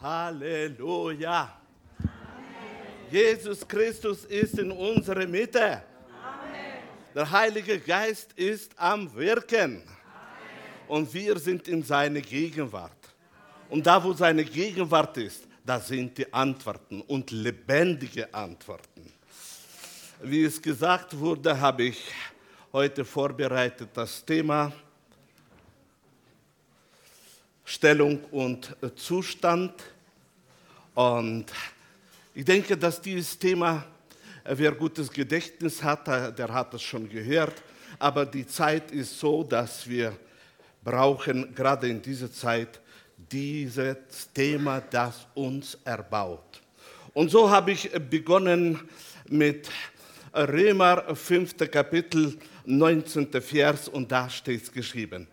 Halleluja. Jesus Christus ist in unserer Mitte. Der Heilige Geist ist am Wirken. Und wir sind in seiner Gegenwart. Und da, wo seine Gegenwart ist, da sind die Antworten und lebendige Antworten. Wie es gesagt wurde, habe ich heute vorbereitet das Thema Stellung und Zustand. Und ich denke, dass dieses Thema, wer gutes Gedächtnis hat, der hat es schon gehört. Aber die Zeit ist so, dass wir brauchen gerade in dieser Zeit dieses Thema, das uns erbaut. Und so habe ich begonnen mit Römer 5. Kapitel 19. Vers und da steht es geschrieben.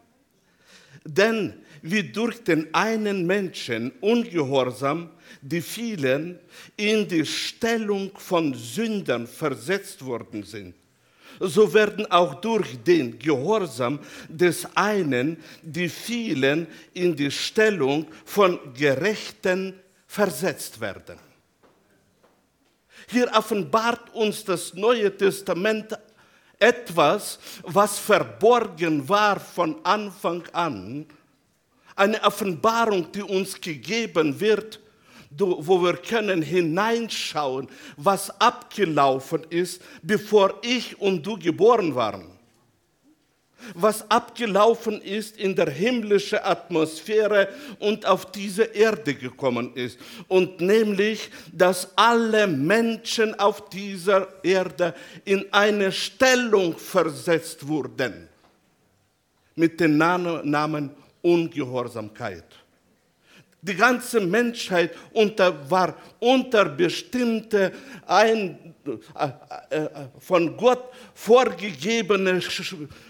Denn wie durch den einen Menschen ungehorsam die vielen in die Stellung von Sündern versetzt worden sind, so werden auch durch den Gehorsam des einen die vielen in die Stellung von Gerechten versetzt werden. Hier offenbart uns das Neue Testament etwas, was verborgen war von Anfang an, eine Offenbarung, die uns gegeben wird, wo wir können hineinschauen, was abgelaufen ist, bevor ich und du geboren waren. Was abgelaufen ist in der himmlischen Atmosphäre und auf diese Erde gekommen ist. Und nämlich, dass alle Menschen auf dieser Erde in eine Stellung versetzt wurden mit dem Namen Ungehorsamkeit. Die ganze Menschheit unter, war unter bestimmte ein, äh, äh, von Gott vorgegebene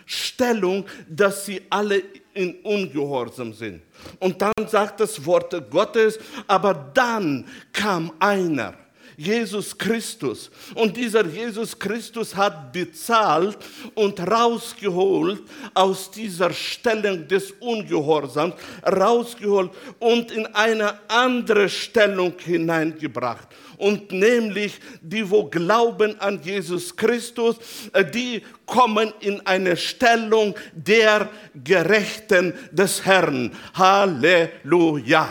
Stellung, dass sie alle in Ungehorsam sind. Und dann sagt das Wort Gottes, aber dann kam einer, Jesus Christus. Und dieser Jesus Christus hat bezahlt und rausgeholt aus dieser Stellung des Ungehorsams, rausgeholt und in eine andere Stellung hineingebracht. Und nämlich die, wo glauben an Jesus Christus, äh, die kommen in eine Stellung der Gerechten des Herrn. Halleluja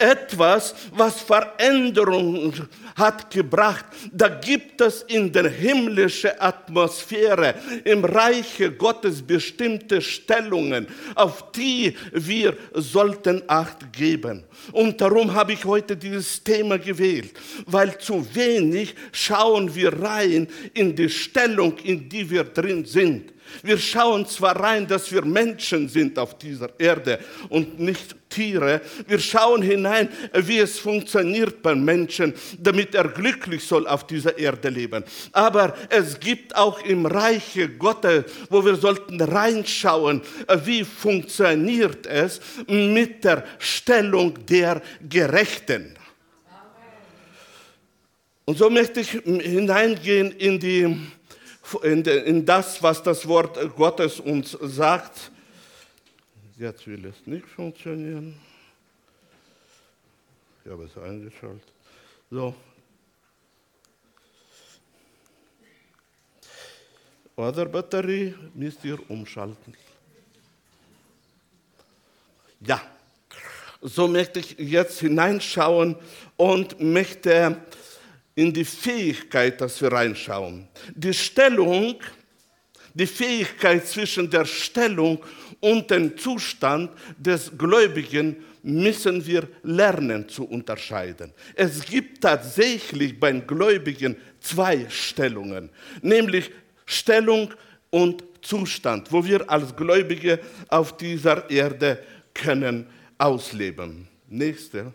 etwas, was Veränderung hat gebracht. Da gibt es in der himmlischen Atmosphäre, im Reiche Gottes bestimmte Stellungen, auf die wir sollten Acht geben. Und darum habe ich heute dieses Thema gewählt, weil zu wenig schauen wir rein in die Stellung, in die wir drin sind. Wir schauen zwar rein, dass wir Menschen sind auf dieser Erde und nicht Tiere. Wir schauen hinein, wie es funktioniert beim Menschen, damit er glücklich soll auf dieser Erde leben. Aber es gibt auch im Reiche Gottes, wo wir sollten reinschauen, wie funktioniert es mit der Stellung der Gerechten. Und so möchte ich hineingehen in die in, das, was das Wort Gottes uns sagt. Jetzt will es nicht funktionieren. Ich habe es eingeschaltet. So. Oder Batterie müsst ihr umschalten. Ja, so möchte ich jetzt hineinschauen und möchte in die Fähigkeit, dass wir reinschauen. Die Stellung, die Fähigkeit zwischen der Stellung und dem Zustand des Gläubigen müssen wir lernen zu unterscheiden. Es gibt tatsächlich beim Gläubigen zwei Stellungen, nämlich Stellung und Zustand, wo wir als Gläubige auf dieser Erde können ausleben. Nächste.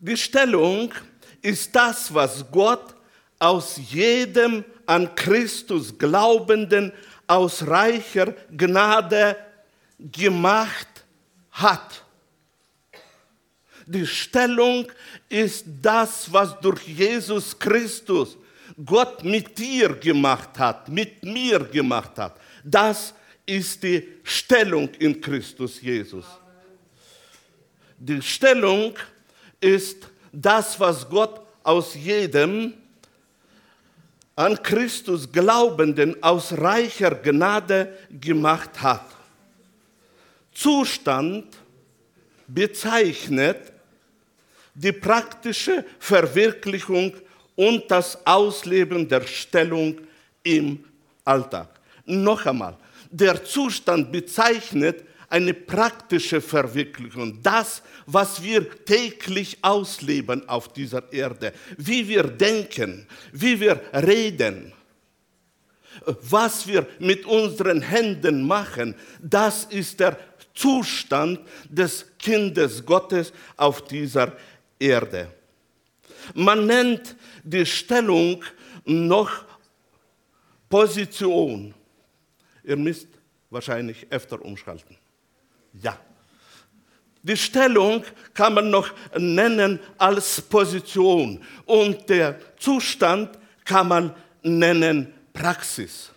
Die Stellung ist das, was Gott aus jedem an Christus Glaubenden aus reicher Gnade gemacht hat. Die Stellung ist das, was durch Jesus Christus Gott mit dir gemacht hat, mit mir gemacht hat. Das ist die Stellung in Christus Jesus. Die Stellung ist das, was Gott aus jedem an Christus Glaubenden aus reicher Gnade gemacht hat. Zustand bezeichnet die praktische Verwirklichung und das Ausleben der Stellung im Alltag. Noch einmal, der Zustand bezeichnet eine praktische Verwirklichung, das, was wir täglich ausleben auf dieser Erde, wie wir denken, wie wir reden, was wir mit unseren Händen machen, das ist der Zustand des Kindes Gottes auf dieser Erde. Man nennt die Stellung noch Position. Ihr müsst wahrscheinlich öfter umschalten. Ja. Die Stellung kann man noch nennen als Position und der Zustand kann man nennen Praxis.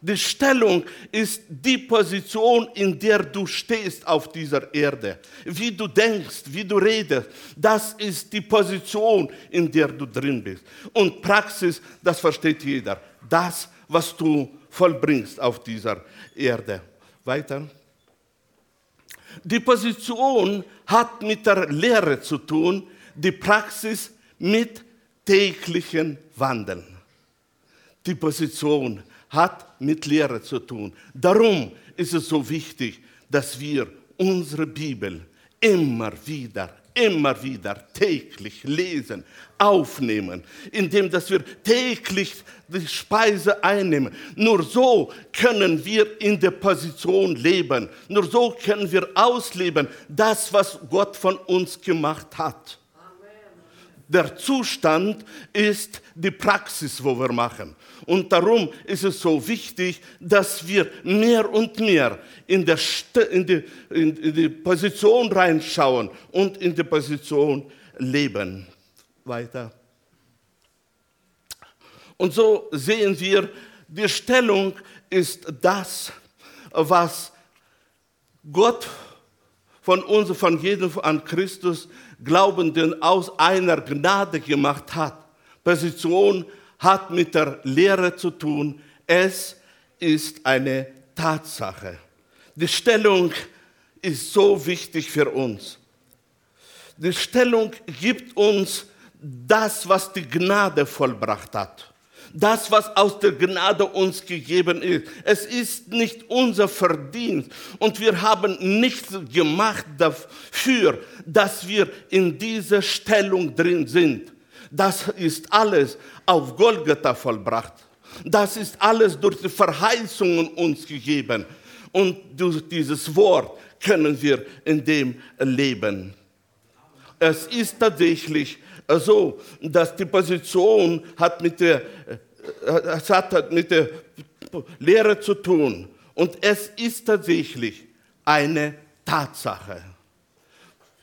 Die Stellung ist die Position, in der du stehst auf dieser Erde. Wie du denkst, wie du redest, das ist die Position, in der du drin bist. Und Praxis, das versteht jeder. Das, was du vollbringst auf dieser Erde. Weiter. Die Position hat mit der Lehre zu tun, die Praxis mit täglichen Wandeln. Die Position hat mit Lehre zu tun. Darum ist es so wichtig, dass wir unsere Bibel immer wieder, immer wieder täglich lesen, aufnehmen, indem dass wir täglich die Speise einnehmen. Nur so können wir in der Position leben. Nur so können wir ausleben, das, was Gott von uns gemacht hat. Der Zustand ist die Praxis, wo wir machen. Und darum ist es so wichtig, dass wir mehr und mehr in, der in, die, in die Position reinschauen und in die Position leben. Weiter. Und so sehen wir, die Stellung ist das, was Gott von uns, von jedem an Christus Glaubenden aus einer Gnade gemacht hat. Position hat mit der Lehre zu tun. Es ist eine Tatsache. Die Stellung ist so wichtig für uns. Die Stellung gibt uns das, was die Gnade vollbracht hat. Das, was aus der Gnade uns gegeben ist. Es ist nicht unser Verdienst und wir haben nichts gemacht dafür, dass wir in dieser Stellung drin sind. Das ist alles auf Golgatha vollbracht. Das ist alles durch die Verheißungen uns gegeben. Und durch dieses Wort können wir in dem leben. Es ist tatsächlich so, dass die Position hat mit der, äh, hat mit der Lehre zu tun. Und es ist tatsächlich eine Tatsache.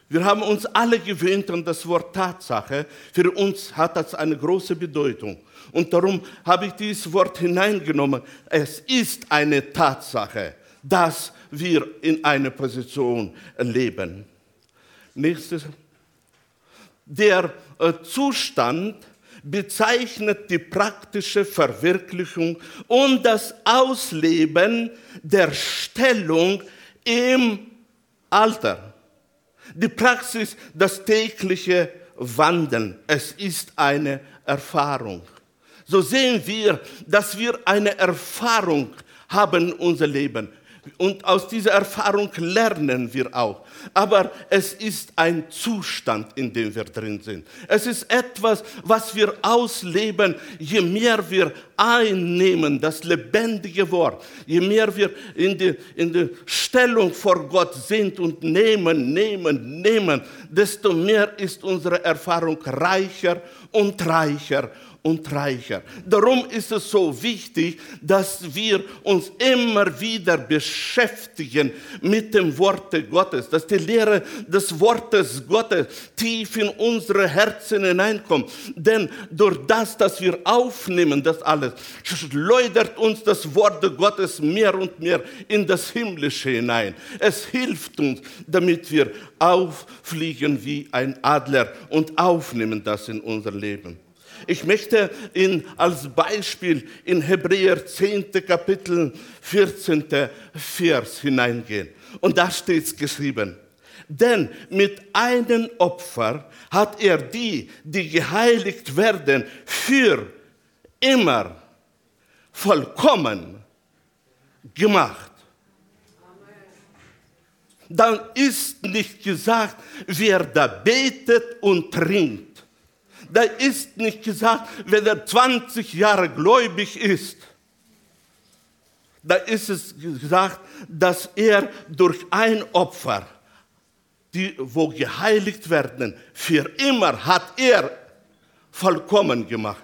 Wir haben uns alle gewöhnt an das Wort Tatsache. Für uns hat das eine große Bedeutung. Und darum habe ich dieses Wort hineingenommen. Es ist eine Tatsache, dass wir in einer Position leben. Nächstes. Der Zustand bezeichnet die praktische Verwirklichung und das Ausleben der Stellung im Alter. Die Praxis, das tägliche Wandeln, es ist eine Erfahrung. So sehen wir, dass wir eine Erfahrung haben in unser Leben. Und aus dieser Erfahrung lernen wir auch. Aber es ist ein Zustand, in dem wir drin sind. Es ist etwas, was wir ausleben, je mehr wir einnehmen, das lebendige Wort, je mehr wir in die, in die Stellung vor Gott sind und nehmen, nehmen, nehmen, desto mehr ist unsere Erfahrung reicher und reicher und reicher. Darum ist es so wichtig, dass wir uns immer wieder beschäftigen mit dem Worte Gottes, dass die Lehre des Wortes Gottes tief in unsere Herzen hineinkommt. Denn durch das, dass wir aufnehmen, das alles, schleudert uns das Wort Gottes mehr und mehr in das Himmlische hinein. Es hilft uns, damit wir auffliegen wie ein Adler und aufnehmen das in unser Leben. Ich möchte Ihnen als Beispiel in Hebräer 10. Kapitel 14. Vers hineingehen. Und da steht es geschrieben. Denn mit einem Opfer hat er die, die geheiligt werden, für immer vollkommen gemacht. Dann ist nicht gesagt, wer da betet und trinkt da ist nicht gesagt, wenn er 20 Jahre gläubig ist. Da ist es gesagt, dass er durch ein Opfer, die, wo geheiligt werden, für immer hat er vollkommen gemacht.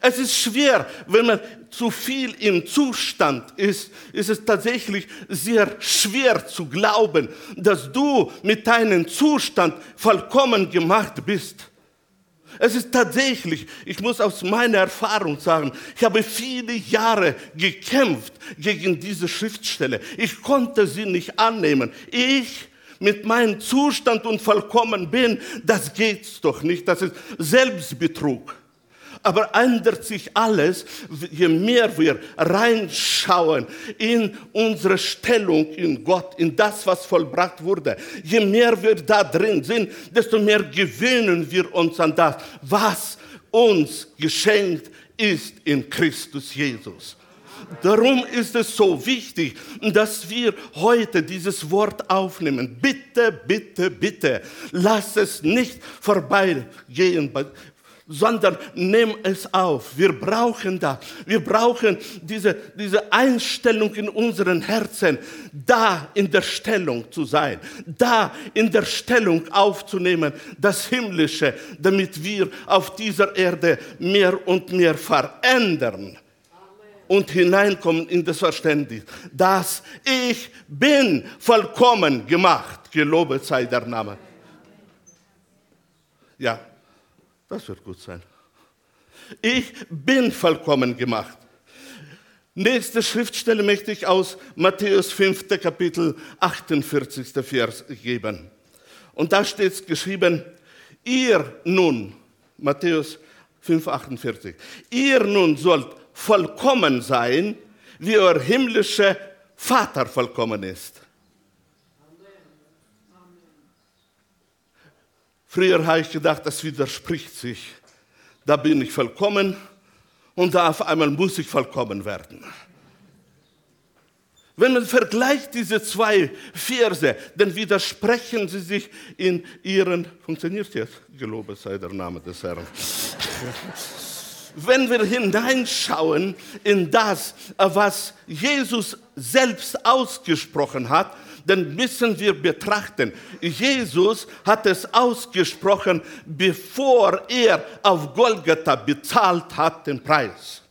Es ist schwer, wenn man zu viel im Zustand ist, ist es tatsächlich sehr schwer zu glauben, dass du mit deinem Zustand vollkommen gemacht bist. Es ist tatsächlich, ich muss aus meiner Erfahrung sagen, ich habe viele Jahre gekämpft gegen diese Schriftstelle. Ich konnte sie nicht annehmen. Ich mit meinem Zustand und vollkommen bin, das geht's doch nicht. Das ist Selbstbetrug. Aber ändert sich alles, je mehr wir reinschauen in unsere Stellung in Gott, in das, was vollbracht wurde. Je mehr wir da drin sind, desto mehr gewöhnen wir uns an das, was uns geschenkt ist in Christus Jesus. Darum ist es so wichtig, dass wir heute dieses Wort aufnehmen. Bitte, bitte, bitte, lass es nicht vorbeigehen sondern nimm es auf. Wir brauchen das. Wir brauchen diese, diese Einstellung in unseren Herzen, da in der Stellung zu sein, da in der Stellung aufzunehmen, das Himmlische, damit wir auf dieser Erde mehr und mehr verändern und hineinkommen in das Verständnis, dass ich bin vollkommen gemacht. Gelobet sei der Name. Ja, das wird gut sein. Ich bin vollkommen gemacht. Nächste Schriftstelle möchte ich aus Matthäus 5. Kapitel 48. Vers geben. Und da steht geschrieben, ihr nun, Matthäus 5, 48, ihr nun sollt vollkommen sein, wie euer himmlischer Vater vollkommen ist. Früher habe ich gedacht, das widerspricht sich. Da bin ich vollkommen und da auf einmal muss ich vollkommen werden. Wenn man vergleicht diese zwei Verse, dann widersprechen sie sich in ihren, funktioniert jetzt? Gelobet sei der Name des Herrn. Wenn wir hineinschauen in das, was Jesus selbst ausgesprochen hat, dann müssen wir betrachten, Jesus hat es ausgesprochen, bevor er auf Golgatha bezahlt hat den Preis.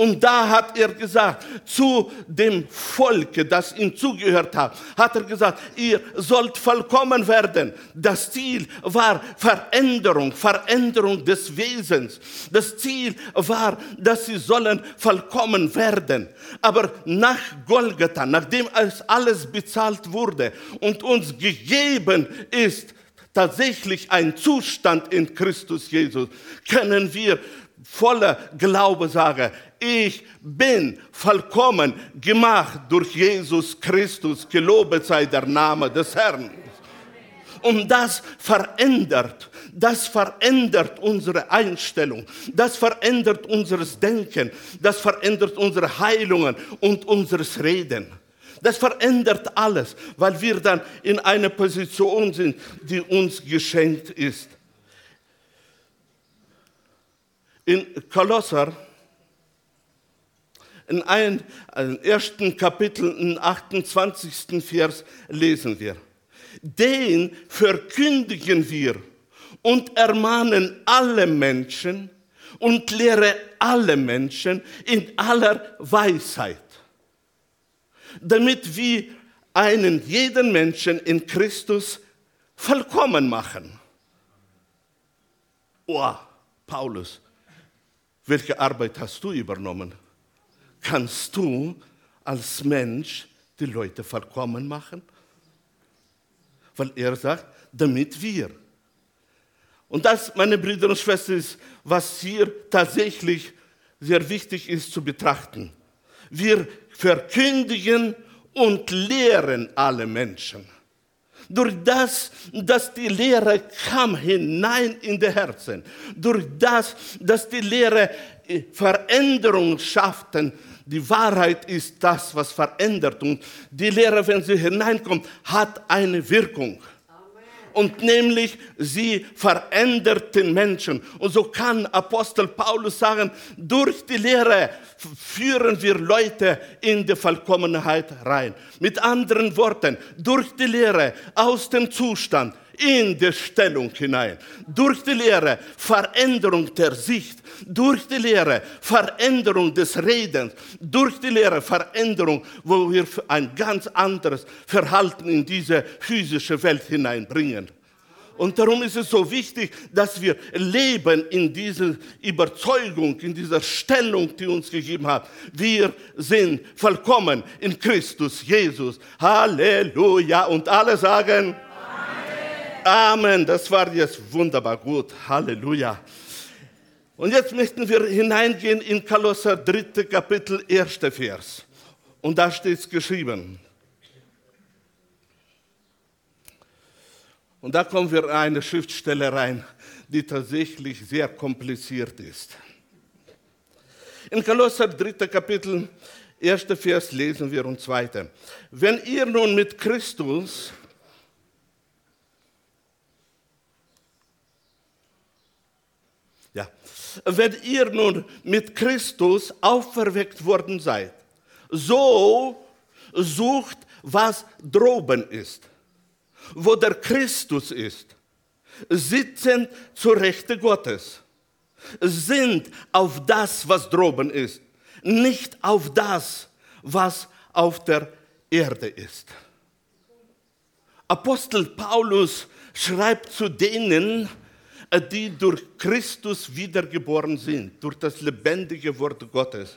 Und da hat er gesagt, zu dem Volke, das ihm zugehört hat, hat er gesagt, ihr sollt vollkommen werden. Das Ziel war Veränderung, Veränderung des Wesens. Das Ziel war, dass sie sollen vollkommen werden. Aber nach Golgatha, nachdem es alles bezahlt wurde und uns gegeben ist, tatsächlich ein Zustand in Christus Jesus, können wir voller Glaube sagen, ich bin vollkommen gemacht durch Jesus Christus. Gelobet sei der Name des Herrn. Und das verändert, das verändert unsere Einstellung, das verändert unseres Denken, das verändert unsere Heilungen und unseres Reden. Das verändert alles, weil wir dann in einer Position sind, die uns geschenkt ist. In Kolosser in einem ersten Kapitel, im 28. Vers lesen wir. Den verkündigen wir und ermahnen alle Menschen und lehre alle Menschen in aller Weisheit, damit wir einen jeden Menschen in Christus vollkommen machen. Oh, Paulus, welche Arbeit hast du übernommen? Kannst du als Mensch die Leute vollkommen machen? Weil er sagt, damit wir. Und das, meine Brüder und Schwestern, ist, was hier tatsächlich sehr wichtig ist zu betrachten. Wir verkündigen und lehren alle Menschen. Durch das, dass die Lehre kam hinein in die Herzen, durch das, dass die Lehre äh, Veränderung schafften, die Wahrheit ist das, was verändert. Und die Lehre, wenn sie hineinkommt, hat eine Wirkung und nämlich sie verändert den Menschen. Und so kann Apostel Paulus sagen, durch die Lehre führen wir Leute in die Vollkommenheit rein. Mit anderen Worten, durch die Lehre aus dem Zustand in die Stellung hinein. Durch die Lehre Veränderung der Sicht, durch die Lehre Veränderung des Redens, durch die Lehre Veränderung, wo wir ein ganz anderes Verhalten in diese physische Welt hineinbringen. Und darum ist es so wichtig, dass wir leben in dieser Überzeugung, in dieser Stellung, die uns gegeben hat. Wir sind vollkommen in Christus Jesus. Halleluja. Und alle sagen, Amen. Das war jetzt wunderbar gut. Halleluja. Und jetzt möchten wir hineingehen in Kolosser 3. Kapitel, 1. Vers. Und da steht es geschrieben. Und da kommen wir in eine Schriftstelle rein, die tatsächlich sehr kompliziert ist. In Kolosser 3. Kapitel, 1. Vers lesen wir und 2. Wenn ihr nun mit Christus Ja. Wenn ihr nun mit Christus auferweckt worden seid, so sucht, was droben ist, wo der Christus ist, sitzend zur Rechte Gottes, sind auf das, was droben ist, nicht auf das, was auf der Erde ist. Apostel Paulus schreibt zu denen, die durch Christus wiedergeboren sind, durch das lebendige Wort Gottes.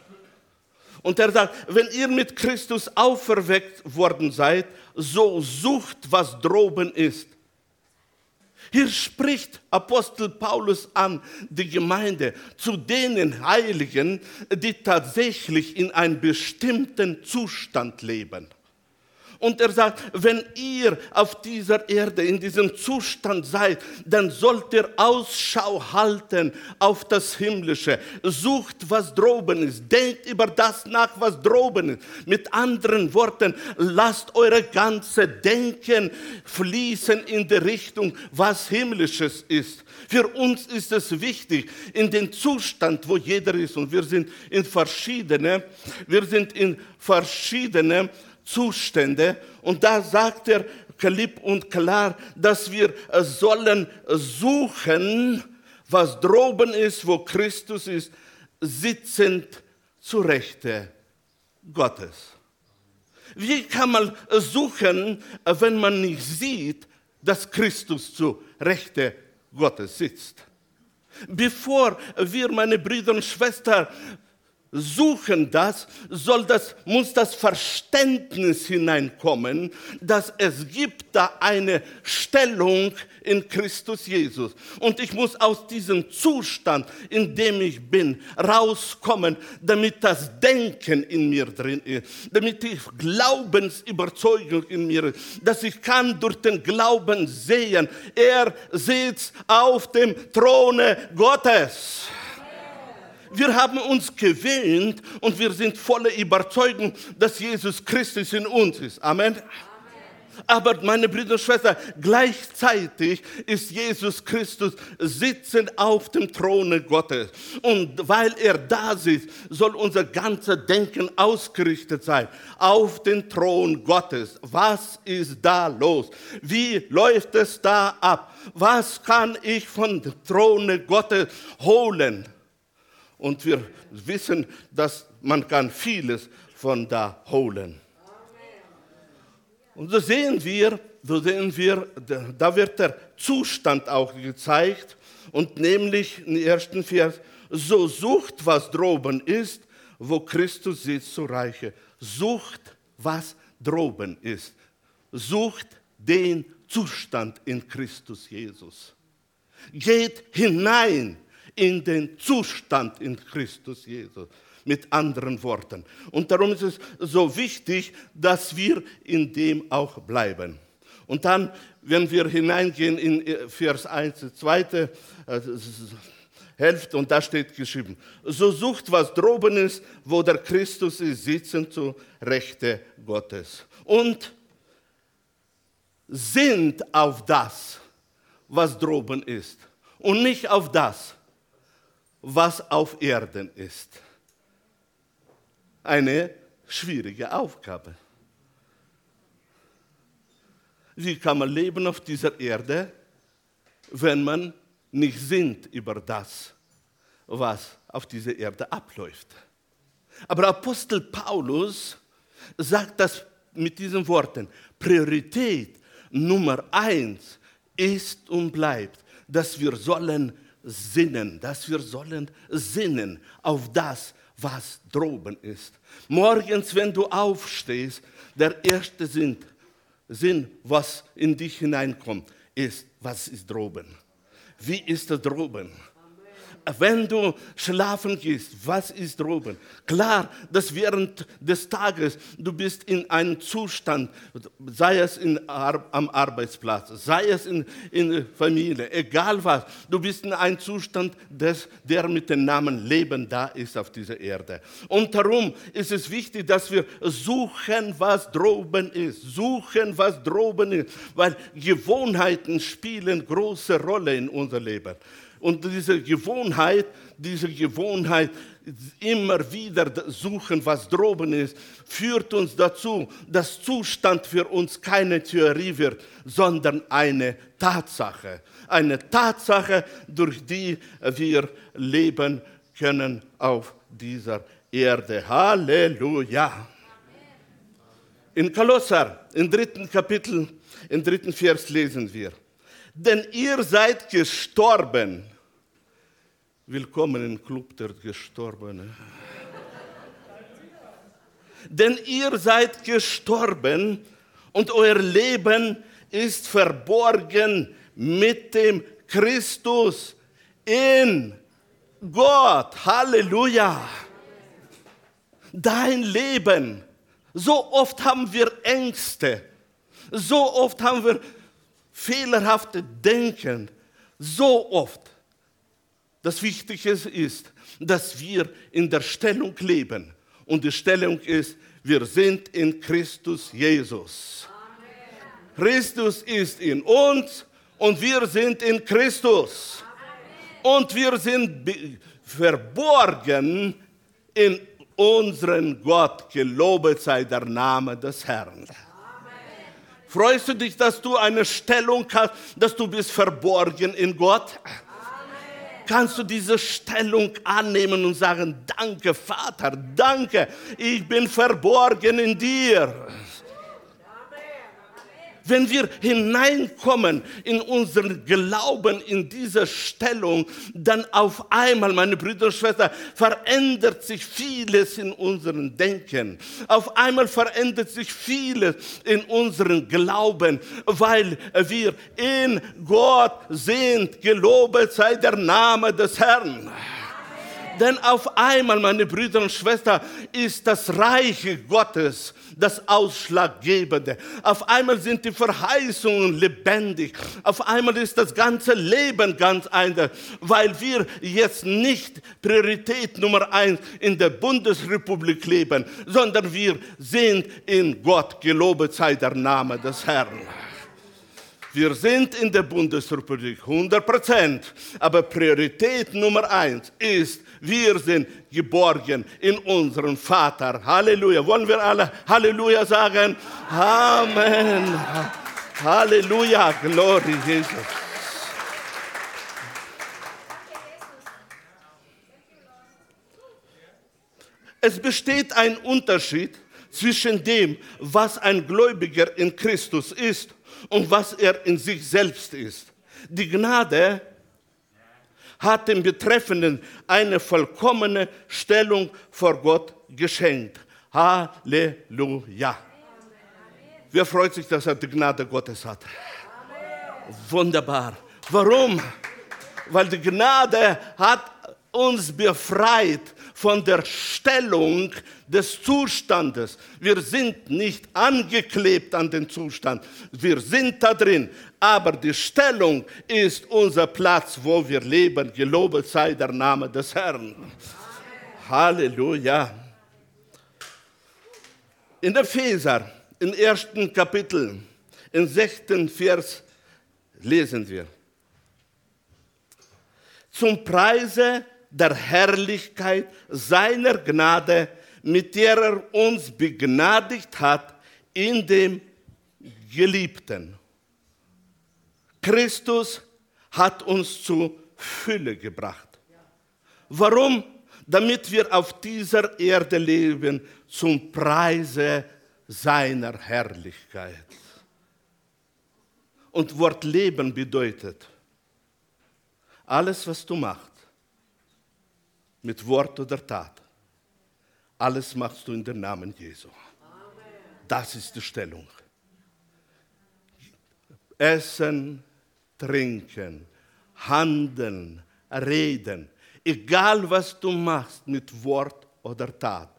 Und er sagt, wenn ihr mit Christus auferweckt worden seid, so sucht, was droben ist. Hier spricht Apostel Paulus an die Gemeinde, zu denen Heiligen, die tatsächlich in einem bestimmten Zustand leben. Und er sagt, wenn ihr auf dieser Erde in diesem Zustand seid, dann sollt ihr Ausschau halten auf das Himmlische. Sucht, was droben ist. Denkt über das nach, was droben ist. Mit anderen Worten, lasst eure ganze Denken fließen in die Richtung, was Himmlisches ist. Für uns ist es wichtig, in den Zustand, wo jeder ist. Und wir sind in verschiedene, wir sind in verschiedene Zustände. Und da sagt er klipp und klar, dass wir sollen suchen, was droben ist, wo Christus ist, sitzend zu Rechte Gottes. Wie kann man suchen, wenn man nicht sieht, dass Christus zu Rechte Gottes sitzt? Bevor wir, meine Brüder und Schwestern, suchen das, soll das, muss das Verständnis hineinkommen, dass es gibt da eine Stellung in Christus Jesus. Und ich muss aus diesem Zustand, in dem ich bin, rauskommen, damit das Denken in mir drin ist, damit die Glaubensüberzeugung in mir ist, dass ich kann durch den Glauben sehen, er sitzt auf dem Throne Gottes. Wir haben uns gewöhnt und wir sind voller Überzeugung, dass Jesus Christus in uns ist. Amen. Aber meine Brüder und Schwestern, gleichzeitig ist Jesus Christus sitzend auf dem Throne Gottes. Und weil er da sitzt, soll unser ganzer Denken ausgerichtet sein auf den Thron Gottes. Was ist da los? Wie läuft es da ab? Was kann ich von dem Throne Gottes holen? Und wir wissen, dass man kann vieles von da holen. Und so sehen wir, so sehen wir, da wird der Zustand auch gezeigt und nämlich im ersten Vers, so sucht, was droben ist, wo Christus sitzt zu Reiche. Sucht, was droben ist. Sucht den Zustand in Christus Jesus. Geht hinein in den Zustand in Christus Jesus mit anderen Worten. Und darum ist es so wichtig, dass wir in dem auch bleiben. Und dann, wenn wir hineingehen in äh, Vers 1, zweite äh, Hälfte, und da steht geschrieben, so sucht, was droben ist, wo der Christus ist, sitzen zu Rechte Gottes. Und sind auf das, was droben ist. Und nicht auf das, was auf Erden ist eine schwierige Aufgabe. Wie kann man leben auf dieser Erde, wenn man nicht sinnt über das, was auf dieser Erde abläuft? Aber Apostel Paulus sagt das mit diesen Worten. Priorität Nummer eins ist und bleibt, dass wir sollen sinnen, dass wir sollen sinnen auf das, was droben ist. Morgens, wenn du aufstehst, der erste Sinn, Sinn, was in dich hineinkommt, ist, was ist droben? Wie ist es droben? Wenn du schlafen gehst, was ist droben? Klar, dass während des Tages du bist in einem Zustand, sei es in, am Arbeitsplatz, sei es in, in Familie, egal was, du bist in einem Zustand, des, der mit dem Namen Leben da ist auf dieser Erde. Und darum ist es wichtig, dass wir suchen, was droben ist, suchen, was droben ist, weil Gewohnheiten spielen große Rolle in unser Leben. Und diese Gewohnheit, diese Gewohnheit, immer wieder suchen, was droben ist, führt uns dazu, dass Zustand für uns keine Theorie wird, sondern eine Tatsache. Eine Tatsache, durch die wir leben können auf dieser Erde. Halleluja. In Kolosser, im dritten Kapitel, im dritten Vers lesen wir, denn ihr seid gestorben Willkommen im Club der Gestorbenen. Denn ihr seid gestorben und euer Leben ist verborgen mit dem Christus in Gott. Halleluja. Dein Leben. So oft haben wir Ängste. So oft haben wir fehlerhafte Denken. So oft. Das Wichtige ist, dass wir in der Stellung leben. Und die Stellung ist, wir sind in Christus Jesus. Amen. Christus ist in uns und wir sind in Christus. Amen. Und wir sind verborgen in unseren Gott. Gelobet sei der Name des Herrn. Amen. Freust du dich, dass du eine Stellung hast, dass du bist verborgen in Gott? Kannst du diese Stellung annehmen und sagen, danke Vater, danke, ich bin verborgen in dir wenn wir hineinkommen in unseren Glauben, in diese Stellung, dann auf einmal, meine Brüder und Schwestern, verändert sich vieles in unserem Denken. Auf einmal verändert sich vieles in unserem Glauben, weil wir in Gott sind. Gelobet sei der Name des Herrn. Denn auf einmal, meine Brüder und Schwestern, ist das Reiche Gottes das Ausschlaggebende. Auf einmal sind die Verheißungen lebendig. Auf einmal ist das ganze Leben ganz anders, weil wir jetzt nicht Priorität Nummer eins in der Bundesrepublik leben, sondern wir sind in Gott. Gelobet sei der Name des Herrn. Wir sind in der Bundesrepublik 100 Prozent, aber Priorität Nummer eins ist, wir sind geborgen in unseren Vater. Halleluja. Wollen wir alle Halleluja sagen? Amen. Halleluja. Glory Jesus. Es besteht ein Unterschied zwischen dem, was ein Gläubiger in Christus ist und was er in sich selbst ist. Die Gnade hat dem Betreffenden eine vollkommene Stellung vor Gott geschenkt. Halleluja. Wer freut sich, dass er die Gnade Gottes hat? Wunderbar. Warum? Weil die Gnade hat uns befreit von der Stellung des Zustandes. Wir sind nicht angeklebt an den Zustand, wir sind da drin, aber die Stellung ist unser Platz, wo wir leben. Gelobet sei der Name des Herrn. Halleluja. In Epheser, im ersten Kapitel, im sechsten Vers lesen wir. Zum Preise der Herrlichkeit seiner Gnade, mit der er uns begnadigt hat in dem Geliebten. Christus hat uns zu Fülle gebracht. Warum? Damit wir auf dieser Erde leben zum Preise seiner Herrlichkeit. Und Wort Leben bedeutet, alles, was du machst, mit Wort oder Tat. Alles machst du in den Namen Jesu. Das ist die Stellung. Essen, trinken, handeln, reden, egal was du machst mit Wort oder Tat,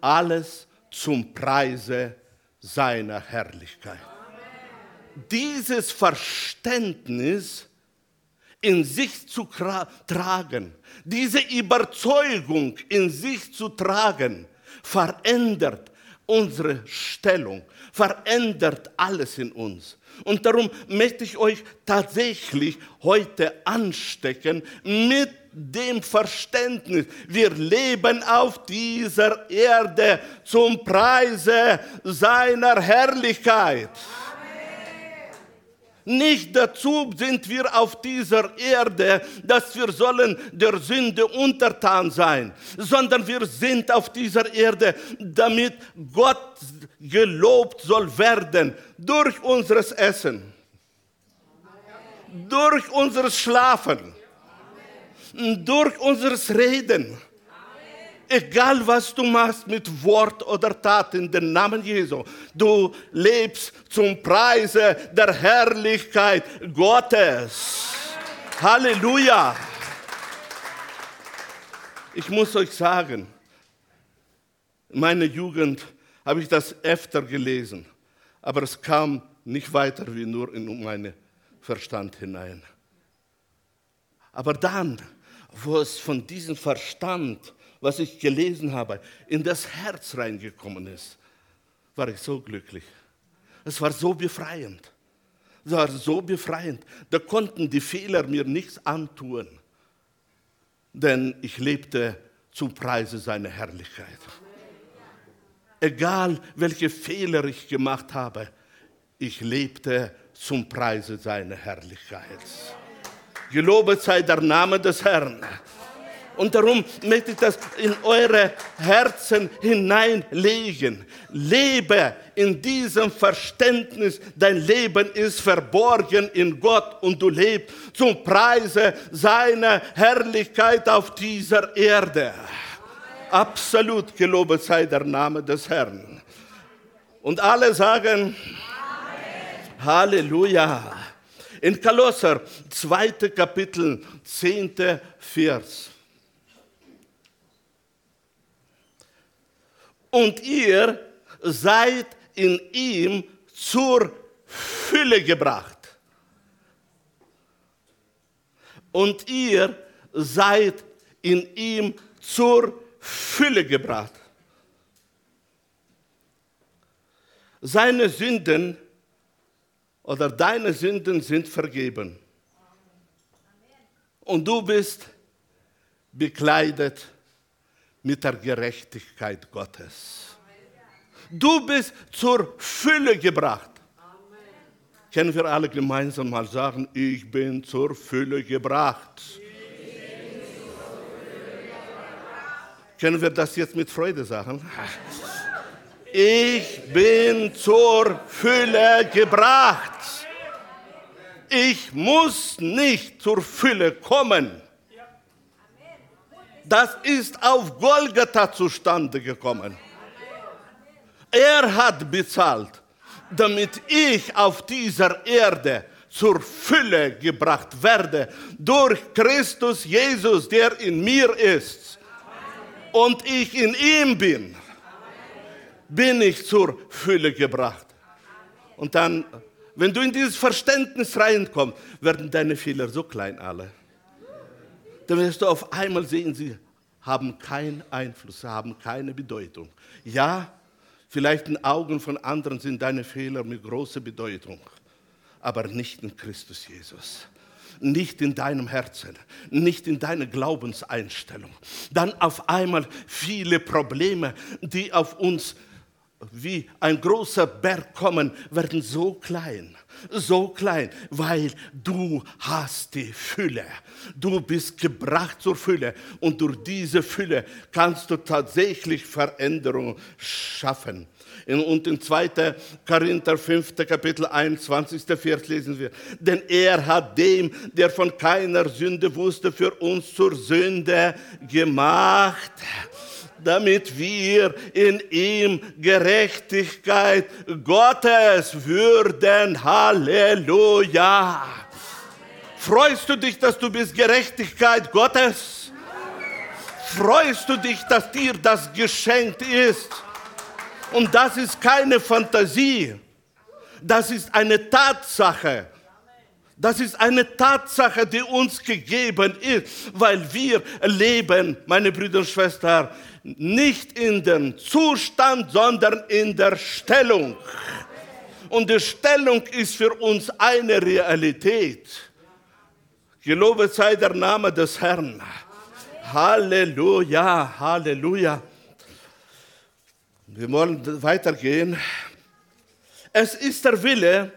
alles zum Preise seiner Herrlichkeit. Dieses Verständnis in sich zu tragen, diese Überzeugung in sich zu tragen, verändert unsere Stellung, verändert alles in uns. Und darum möchte ich euch tatsächlich heute anstecken mit dem Verständnis, wir leben auf dieser Erde zum Preise seiner Herrlichkeit. Nicht dazu sind wir auf dieser Erde, dass wir sollen der Sünde untertan sein, sondern wir sind auf dieser Erde, damit Gott gelobt soll werden durch unseres Essen, durch unseres Schlafen, durch unseres Reden Egal was du machst mit Wort oder Tat in den Namen Jesu, du lebst zum Preise der Herrlichkeit Gottes. Halleluja. Ich muss euch sagen, in meiner Jugend habe ich das öfter gelesen, aber es kam nicht weiter wie nur in meinen Verstand hinein. Aber dann, wo es von diesem Verstand was ich gelesen habe, in das Herz reingekommen ist, war ich so glücklich. Es war so befreiend. Es war so befreiend. Da konnten die Fehler mir nichts antun, denn ich lebte zum Preise seiner Herrlichkeit. Egal welche Fehler ich gemacht habe, ich lebte zum Preise seiner Herrlichkeit. Gelobet sei der Name des Herrn. Und darum möchte ich das in eure Herzen hineinlegen. Lebe in diesem Verständnis. Dein Leben ist verborgen in Gott und du lebst zum Preise seiner Herrlichkeit auf dieser Erde. Absolut gelobet sei der Name des Herrn. Und alle sagen, Amen. Halleluja. In Kolosser, zweite Kapitel, zehnte Vers. Und ihr seid in ihm zur Fülle gebracht. Und ihr seid in ihm zur Fülle gebracht. Seine Sünden oder deine Sünden sind vergeben. Und du bist bekleidet mit der Gerechtigkeit Gottes. Du bist zur Fülle gebracht. Können wir alle gemeinsam mal sagen, ich bin zur Fülle gebracht. Können wir das jetzt mit Freude sagen? Ich bin zur Fülle gebracht. Ich muss nicht zur Fülle kommen. Das ist auf Golgatha zustande gekommen. Er hat bezahlt, damit ich auf dieser Erde zur Fülle gebracht werde durch Christus Jesus, der in mir ist und ich in ihm bin, bin ich zur Fülle gebracht. Und dann, wenn du in dieses Verständnis reinkommst, werden deine Fehler so klein alle dann wirst du auf einmal sehen, sie haben keinen Einfluss, sie haben keine Bedeutung. Ja, vielleicht in Augen von anderen sind deine Fehler mit großer Bedeutung, aber nicht in Christus Jesus nicht in deinem Herzen, nicht in deiner Glaubenseinstellung. Dann auf einmal viele Probleme, die auf uns wie ein großer Berg kommen, werden so klein so klein, weil du hast die Fülle. Du bist gebracht zur Fülle und durch diese Fülle kannst du tatsächlich Veränderung schaffen. Und in 2. Korinther 5. Kapitel 21. Vers lesen wir, denn er hat dem, der von keiner Sünde wusste, für uns zur Sünde gemacht damit wir in ihm Gerechtigkeit Gottes würden. Halleluja. Freust du dich, dass du bist Gerechtigkeit Gottes? Freust du dich, dass dir das geschenkt ist? Und das ist keine Fantasie. Das ist eine Tatsache. Das ist eine Tatsache, die uns gegeben ist, weil wir leben, meine Brüder und Schwestern, nicht in dem Zustand, sondern in der Stellung. Und die Stellung ist für uns eine Realität. Gelobet sei der Name des Herrn. Halleluja, Halleluja. Wir wollen weitergehen. Es ist der Wille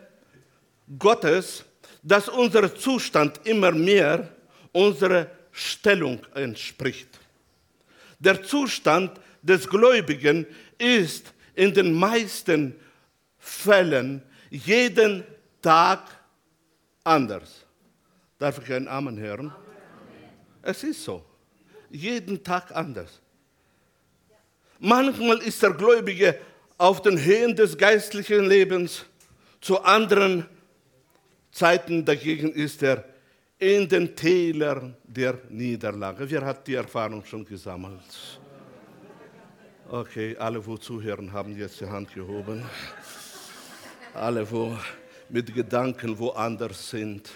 Gottes, dass unser Zustand immer mehr unserer Stellung entspricht. Der Zustand des Gläubigen ist in den meisten Fällen jeden Tag anders. Darf ich einen Amen hören? Es ist so. Jeden Tag anders. Manchmal ist der Gläubige auf den Höhen des geistlichen Lebens, zu anderen Zeiten dagegen ist er in den Tälern der Niederlage. Wer hat die Erfahrung schon gesammelt? Okay, alle, wo zuhören, haben jetzt die Hand gehoben. Alle, wo mit Gedanken woanders sind.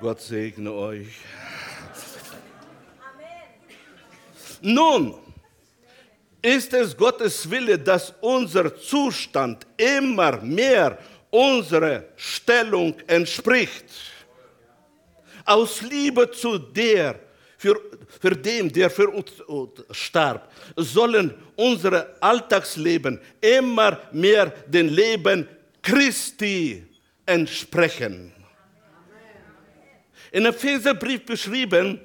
Gott segne euch. Nun ist es Gottes Wille, dass unser Zustand immer mehr unserer Stellung entspricht aus Liebe zu der, für, für dem, der für uns starb, sollen unsere Alltagsleben immer mehr dem Leben Christi entsprechen. In Epheserbrief beschrieben,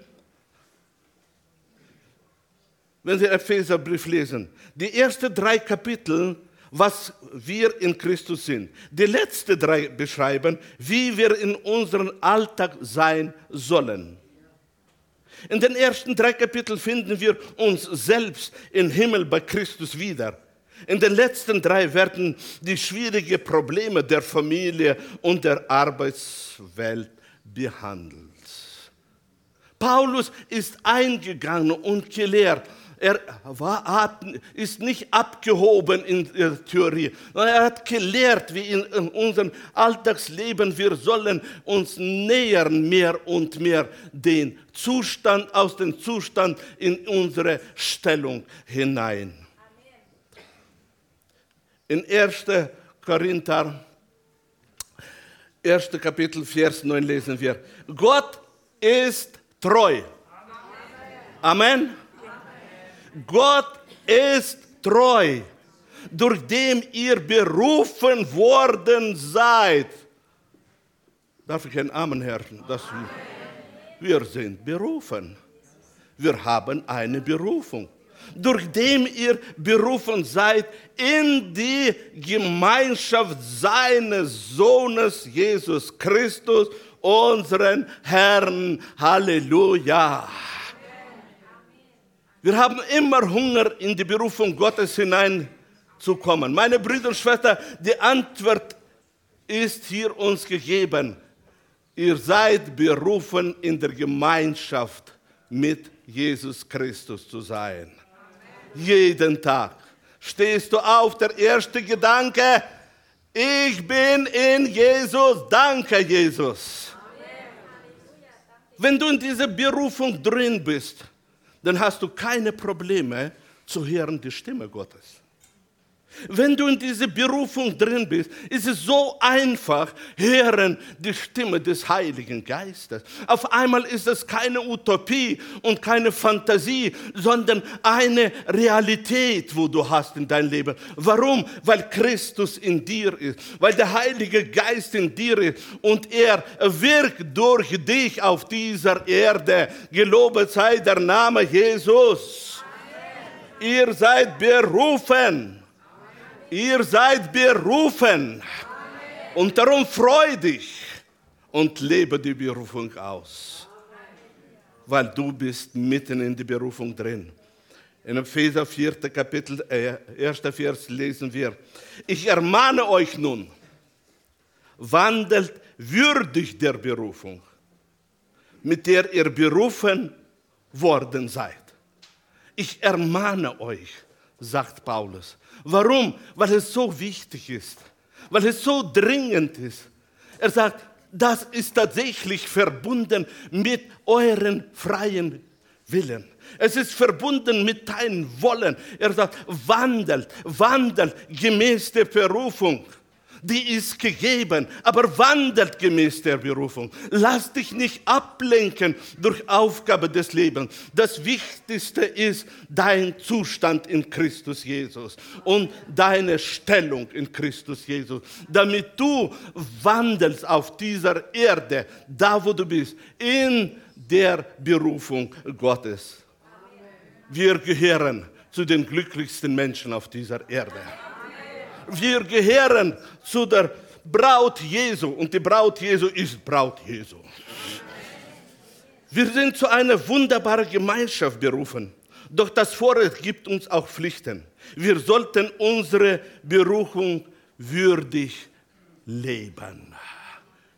wenn Sie Epheserbrief lesen, die ersten drei Kapitel was wir in Christus sind. Die letzten drei beschreiben, wie wir in unserem Alltag sein sollen. In den ersten drei Kapiteln finden wir uns selbst im Himmel bei Christus wieder. In den letzten drei werden die schwierigen Probleme der Familie und der Arbeitswelt behandelt. Paulus ist eingegangen und gelehrt, Er war, ist nicht abgehoben in der Theorie, sondern er hat gelehrt, wie in, in unserem Alltagsleben wir sollen uns nähern mehr und mehr den Zustand aus dem Zustand in unsere Stellung hinein. In 1. Korinther, 1. Kapitel, Vers 9 lesen wir, Gott ist treu. Amen. Gott ist treu, durch den ihr berufen worden seid. Darf ich ein Amen hören? Das, wir sind berufen. Wir haben eine Berufung. Durch den ihr berufen seid in die Gemeinschaft seines Sohnes Jesus Christus, unseren Herrn. Halleluja. Wir haben immer Hunger, in die Berufung Gottes hineinzukommen. Meine Brüder und Schwestern, die Antwort ist hier uns gegeben. Ihr seid berufen, in der Gemeinschaft mit Jesus Christus zu sein. Jeden Tag. Stehst du auf, der erste Gedanke, ich bin in Jesus, danke Jesus. Wenn du in dieser Berufung drin bist, dann hast du keine Probleme zu hören die Stimme Gottes. Wenn du in dieser Berufung drin bist, ist es so einfach, hören die Stimme des Heiligen Geistes. Auf einmal ist es keine Utopie und keine Fantasie, sondern eine Realität, wo du hast in deinem Leben. Warum? Weil Christus in dir ist, weil der Heilige Geist in dir ist und er wirkt durch dich auf dieser Erde. Gelobet sei der Name Jesus. Ihr seid berufen Ihr seid berufen. Und darum freu dich und lebe die Berufung aus. Weil du bist mitten in die Berufung drin. In Epheser 4. Kapitel, äh, 1. Vers lesen wir, ich ermahne euch nun, wandelt würdig der Berufung, mit der ihr berufen worden seid. Ich ermahne euch, sagt Paulus, Warum? Weil es so wichtig ist, weil es so dringend ist. Er sagt, das ist tatsächlich verbunden mit euren freien Willen. Es ist verbunden mit deinem Wollen. Er sagt, wandelt, wandelt gemäß der Berufung die ist gegeben, aber wandelt gemäß der Berufung. Lass dich nicht ablenken durch Aufgabe des Lebens. Das Wichtigste ist dein Zustand in Christus Jesus und deine Stellung in Christus Jesus, damit du wandelst auf dieser Erde, da wo du bist, in der Berufung Gottes. Wir gehören zu den glücklichsten Menschen auf dieser Erde wir gehören zu der Braut Jesu und die Braut Jesu ist Braut Jesu. Wir sind zu einer wunderbaren Gemeinschaft berufen. Doch das Vorrecht gibt uns auch Pflichten. Wir sollten unsere Berufung würdig leben.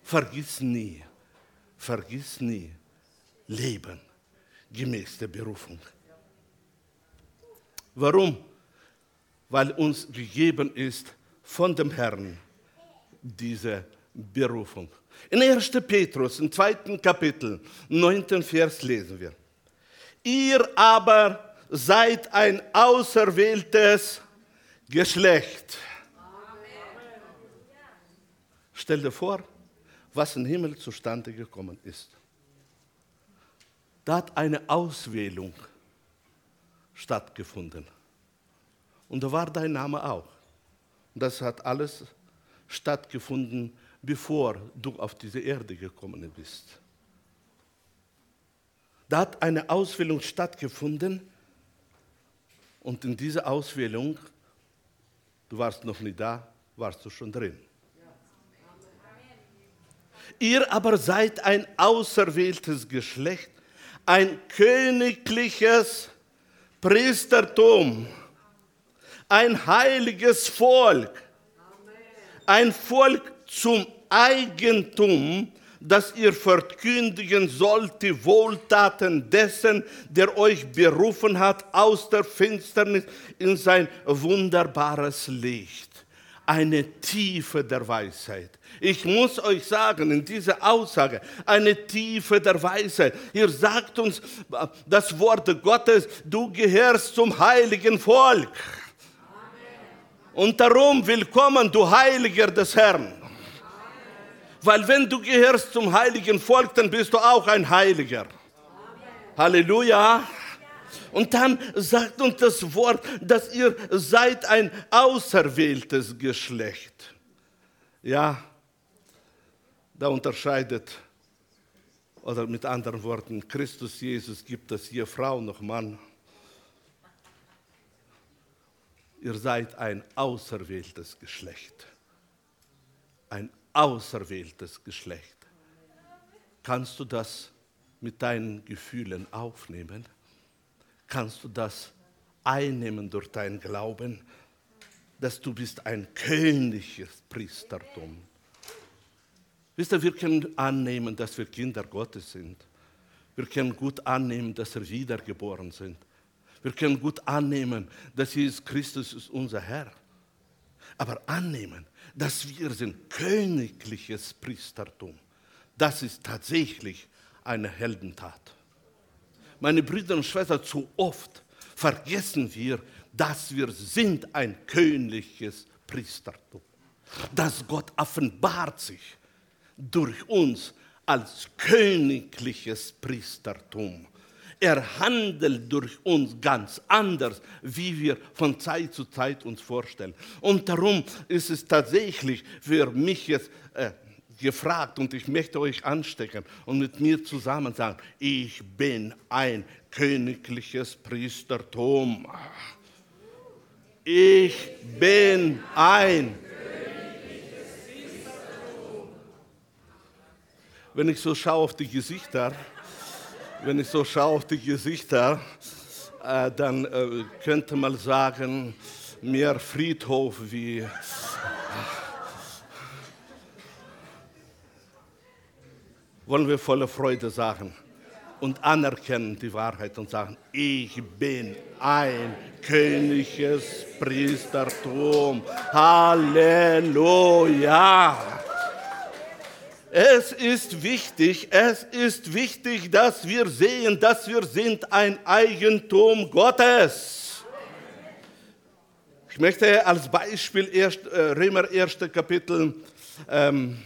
Vergiss nie, vergiss nie, leben gemäß der Berufung. Warum? Weil uns gegeben ist von dem Herrn diese Berufung. In 1. Petrus, im zweiten Kapitel, 9. Vers lesen wir. Ihr aber seid ein auserwähltes Geschlecht. Stell dir vor, was im Himmel zustande gekommen ist. Da hat eine Auswählung stattgefunden. Und da war dein Name auch. Das hat alles stattgefunden, bevor du auf diese Erde gekommen bist. Da hat eine Auswählung stattgefunden und in dieser Auswählung, du warst noch nicht da, warst du schon drin. Ihr aber seid ein auserwähltes Geschlecht, ein königliches Priestertum ein heiliges Volk, ein Volk zum Eigentum, dass ihr verkündigen sollt die Wohltaten dessen, der euch berufen hat aus der Finsternis in sein wunderbares Licht. Eine Tiefe der Weisheit. Ich muss euch sagen, in dieser Aussage, eine Tiefe der Weisheit. Hier sagt uns das Wort Gottes, du gehörst zum heiligen Volk. Und darum willkommen, du Heiliger des Herrn. Weil wenn du gehörst zum heiligen Volk, dann bist du auch ein Heiliger. Halleluja. Und dann sagt uns das Wort, dass ihr seid ein auserwähltes Geschlecht. Ja, da unterscheidet, oder mit anderen Worten, Christus Jesus gibt es hier Frau noch Mann. Ihr seid ein auserwähltes Geschlecht. Ein auserwähltes Geschlecht. Kannst du das mit deinen Gefühlen aufnehmen? Kannst du das einnehmen durch deinen Glauben, dass du bist ein königliches Priestertum? Wisst ihr, wir können annehmen, dass wir Kinder Gottes sind. Wir können gut annehmen, dass wir wiedergeboren sind. Wir können gut annehmen, dass Jesus Christus ist unser Herr. Aber annehmen, dass wir sind königliches Priestertum, das ist tatsächlich eine Heldentat. Meine Brüder und Schwestern, zu oft vergessen wir, dass wir sind ein königliches Priestertum. Dass Gott offenbart sich durch uns als königliches Priestertum. Er handelt durch uns ganz anders, wie wir von Zeit zu Zeit uns vorstellen. Und darum ist es tatsächlich für mich jetzt äh, gefragt und ich möchte euch anstecken und mit mir zusammen sagen, ich bin ein königliches Priestertum. Ich bin ein wenn ich so schaue auf die Gesichter, wenn ich so schaue auf die Gesichter, äh, dann äh, könnte man sagen, mehr Friedhof wie. Wollen wir voller Freude sagen und anerkennen die Wahrheit und sagen, ich bin ein königliches Priestertum. Halleluja. Es ist wichtig, es ist wichtig, dass wir sehen, dass wir sind ein Eigentum Gottes. Ich möchte als Beispiel erst, äh, Römer 1. Kapitel ähm,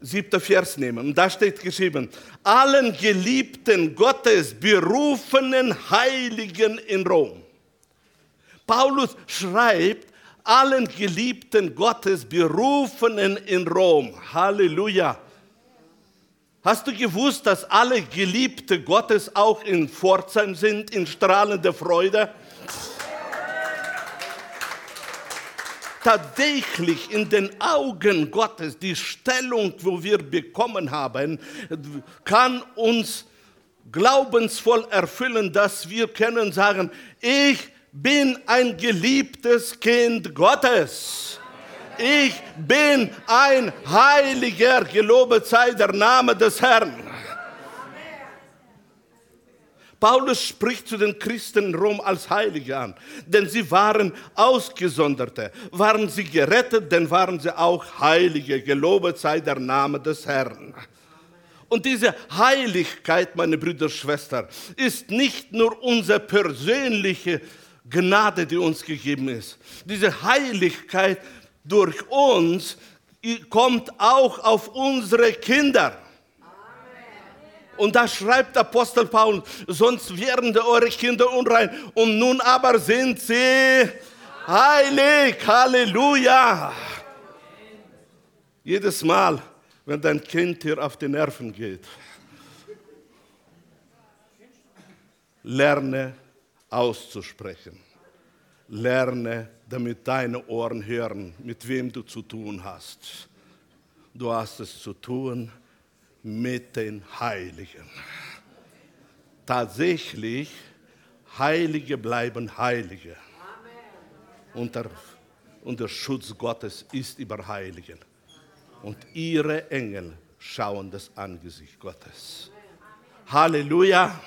7. Vers nehmen. Und da steht geschrieben, allen Geliebten Gottes, berufenen Heiligen in Rom. Paulus schreibt, allen Geliebten Gottes, Berufenen in Rom. Halleluja. Hast du gewusst, dass alle Geliebte Gottes auch in Pforzheim sind, in strahlender Freude? Tatsächlich in den Augen Gottes, die Stellung, wo wir bekommen haben, kann uns glaubensvoll erfüllen, dass wir können sagen, ich bin ein geliebtes Kind Gottes. Ich bin ein Heiliger, gelobet sei der Name des Herrn. Paulus spricht zu den Christen in Rom als Heilige an, denn sie waren Ausgesonderte. Waren sie gerettet, dann waren sie auch Heilige, gelobet sei der Name des Herrn. Und diese Heiligkeit, meine Brüder und Schwestern, ist nicht nur unser persönliche Gnade, die uns gegeben ist. Diese Heiligkeit durch uns kommt auch auf unsere Kinder. Und da schreibt Apostel Paulus, sonst wären eure Kinder unrein. Und nun aber sind sie heilig. Halleluja. Jedes Mal, wenn dein Kind dir auf die Nerven geht, lerne auszusprechen. Lerne, damit deine Ohren hören, mit wem du zu tun hast. Du hast es zu tun mit den Heiligen. Tatsächlich, Heilige bleiben Heilige. Und der, und der Schutz Gottes ist über Heiligen. Und ihre Engel schauendes Angesicht Gottes. Halleluja.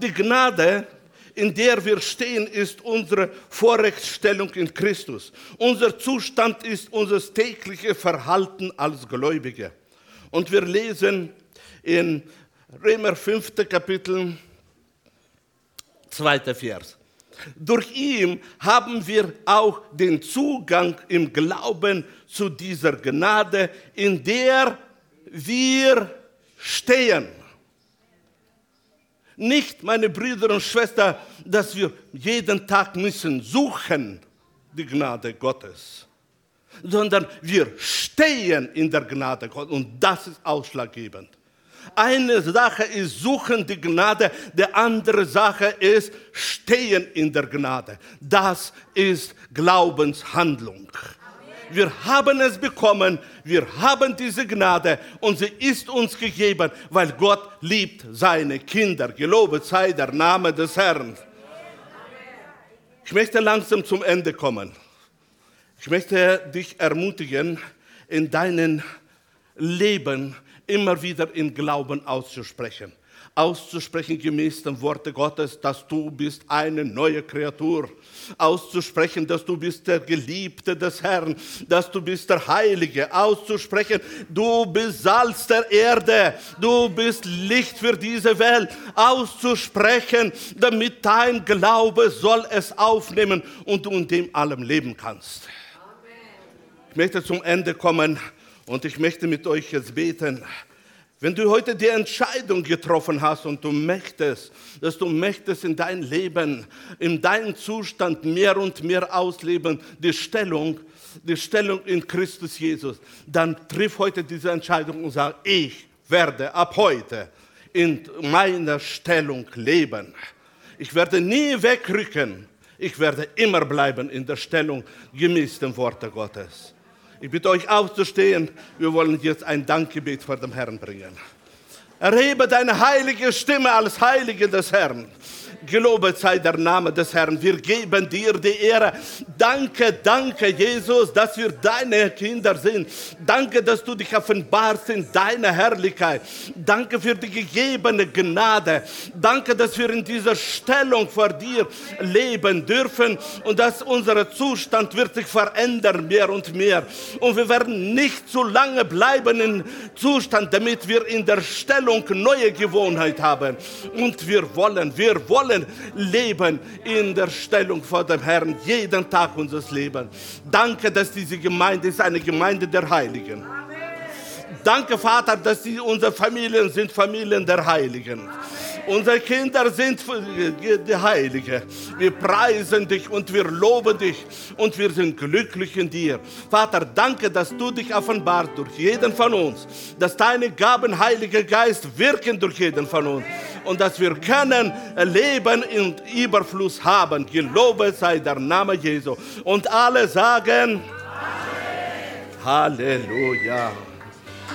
Die Gnade, in der wir stehen, ist unsere Vorrechtsstellung in Christus. Unser Zustand ist unser tägliches Verhalten als Gläubige. Und wir lesen in Römer 5. Kapitel, 2. Vers. Durch ihn haben wir auch den Zugang im Glauben zu dieser Gnade, in der wir stehen. Nicht, meine Brüder und Schwestern, dass wir jeden Tag müssen suchen, die Gnade Gottes, sondern wir stehen in der Gnade Gottes und das ist ausschlaggebend. Eine Sache ist suchen die Gnade, die andere Sache ist stehen in der Gnade. Das ist Glaubenshandlung. Wir haben es bekommen, wir haben diese Gnade und sie ist uns gegeben, weil Gott liebt seine Kinder. Gelobet sei der Name des Herrn. Ich möchte langsam zum Ende kommen. Ich möchte dich ermutigen, in deinem Leben immer wieder in Glauben auszusprechen. Auszusprechen gemäß dem Worte Gottes, dass du bist eine neue Kreatur. Auszusprechen, dass du bist der Geliebte des Herrn, dass du bist der Heilige. Auszusprechen, du bist Salz der Erde, du bist Licht für diese Welt. Auszusprechen, damit dein Glaube soll es aufnehmen und du in dem allem leben kannst. Ich möchte zum Ende kommen und ich möchte mit euch jetzt beten. Wenn du heute die Entscheidung getroffen hast und du möchtest, dass du möchtest in dein Leben, in deinem Zustand mehr und mehr ausleben, die Stellung, die Stellung in Christus Jesus, dann triff heute diese Entscheidung und sag, ich werde ab heute in meiner Stellung leben. Ich werde nie wegrücken. Ich werde immer bleiben in der Stellung gemäß dem Worte Gottes. Ich bitte euch aufzustehen. Wir wollen jetzt ein Dankgebet vor dem Herrn bringen. Erhebe deine heilige Stimme als Heilige des Herrn. Gelobet sei der Name des Herrn. Wir geben dir die Ehre. Danke, danke, Jesus, dass wir deine Kinder sind. Danke, dass du dich offenbarst in deiner Herrlichkeit. Danke für die gegebene Gnade. Danke, dass wir in dieser Stellung vor dir leben dürfen und dass unser Zustand wird sich verändern mehr und mehr. Und wir werden nicht zu lange bleiben im Zustand, damit wir in der Stellung neue Gewohnheit haben. Und wir wollen, wir wollen leben in der Stellung vor dem Herrn, jeden Tag unseres Lebens. Danke, dass diese Gemeinde ist eine Gemeinde der Heiligen. Danke, Vater, dass die, unsere Familien sind Familien der Heiligen. Unsere Kinder sind die Heilige. Wir preisen dich und wir loben dich und wir sind glücklich in dir. Vater, danke, dass du dich offenbart durch jeden von uns, dass deine Gaben, Heiliger Geist, wirken durch jeden von uns und dass wir können Leben in Überfluss haben. Gelobet sei der Name Jesu. Und alle sagen, Amen. Halleluja.